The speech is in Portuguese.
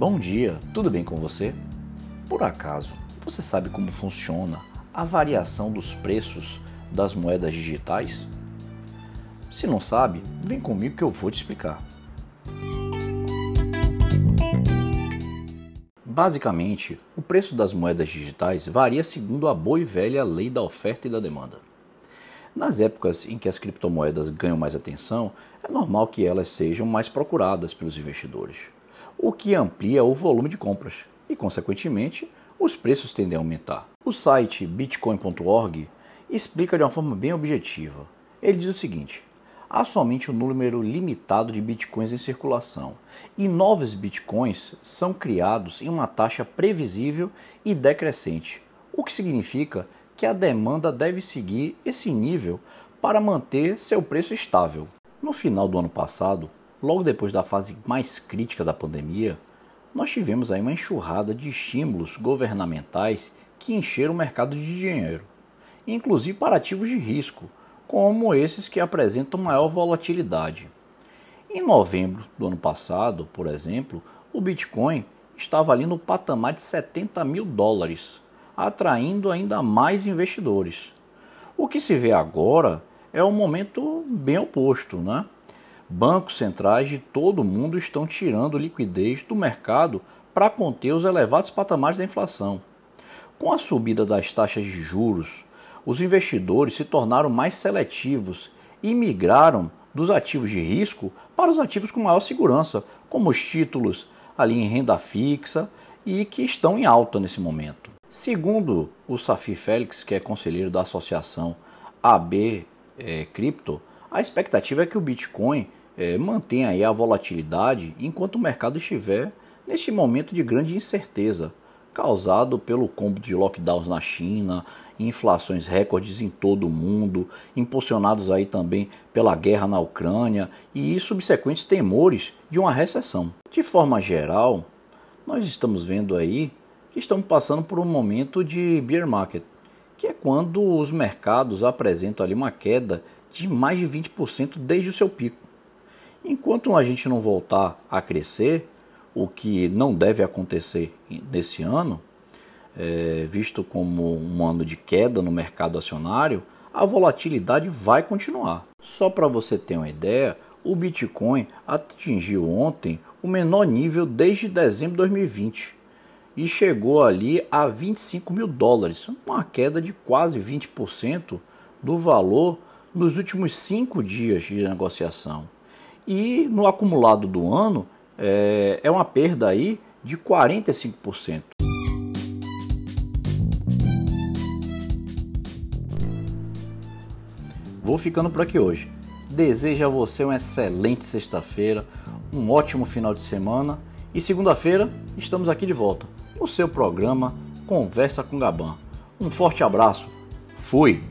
Bom dia, tudo bem com você? Por acaso, você sabe como funciona a variação dos preços das moedas digitais? Se não sabe, vem comigo que eu vou te explicar. Basicamente, o preço das moedas digitais varia segundo a boa e velha lei da oferta e da demanda. Nas épocas em que as criptomoedas ganham mais atenção, é normal que elas sejam mais procuradas pelos investidores o que amplia o volume de compras e, consequentemente, os preços tendem a aumentar. O site bitcoin.org explica de uma forma bem objetiva. Ele diz o seguinte: há somente um número limitado de bitcoins em circulação e novos bitcoins são criados em uma taxa previsível e decrescente, o que significa que a demanda deve seguir esse nível para manter seu preço estável. No final do ano passado, Logo depois da fase mais crítica da pandemia, nós tivemos aí uma enxurrada de estímulos governamentais que encheram o mercado de dinheiro, inclusive para ativos de risco, como esses que apresentam maior volatilidade. Em novembro do ano passado, por exemplo, o Bitcoin estava ali no patamar de 70 mil dólares, atraindo ainda mais investidores. O que se vê agora é um momento bem oposto, né? Bancos centrais de todo o mundo estão tirando liquidez do mercado para conter os elevados patamares da inflação. Com a subida das taxas de juros, os investidores se tornaram mais seletivos e migraram dos ativos de risco para os ativos com maior segurança, como os títulos ali em renda fixa e que estão em alta nesse momento. Segundo o Safi Félix, que é conselheiro da associação AB é, Cripto, a expectativa é que o Bitcoin é, mantém aí a volatilidade enquanto o mercado estiver neste momento de grande incerteza, causado pelo combo de lockdowns na China, inflações recordes em todo o mundo, impulsionados aí também pela guerra na Ucrânia e subsequentes temores de uma recessão. De forma geral, nós estamos vendo aí que estamos passando por um momento de bear market, que é quando os mercados apresentam ali uma queda de mais de 20% desde o seu pico. Enquanto a gente não voltar a crescer, o que não deve acontecer nesse ano, é, visto como um ano de queda no mercado acionário, a volatilidade vai continuar. Só para você ter uma ideia, o Bitcoin atingiu ontem o menor nível desde dezembro de 2020 e chegou ali a 25 mil dólares, uma queda de quase 20% do valor nos últimos cinco dias de negociação. E no acumulado do ano é, é uma perda aí de 45%. Vou ficando por aqui hoje. Desejo a você uma excelente sexta-feira, um ótimo final de semana e segunda-feira estamos aqui de volta no seu programa Conversa com Gaban. Um forte abraço. Fui!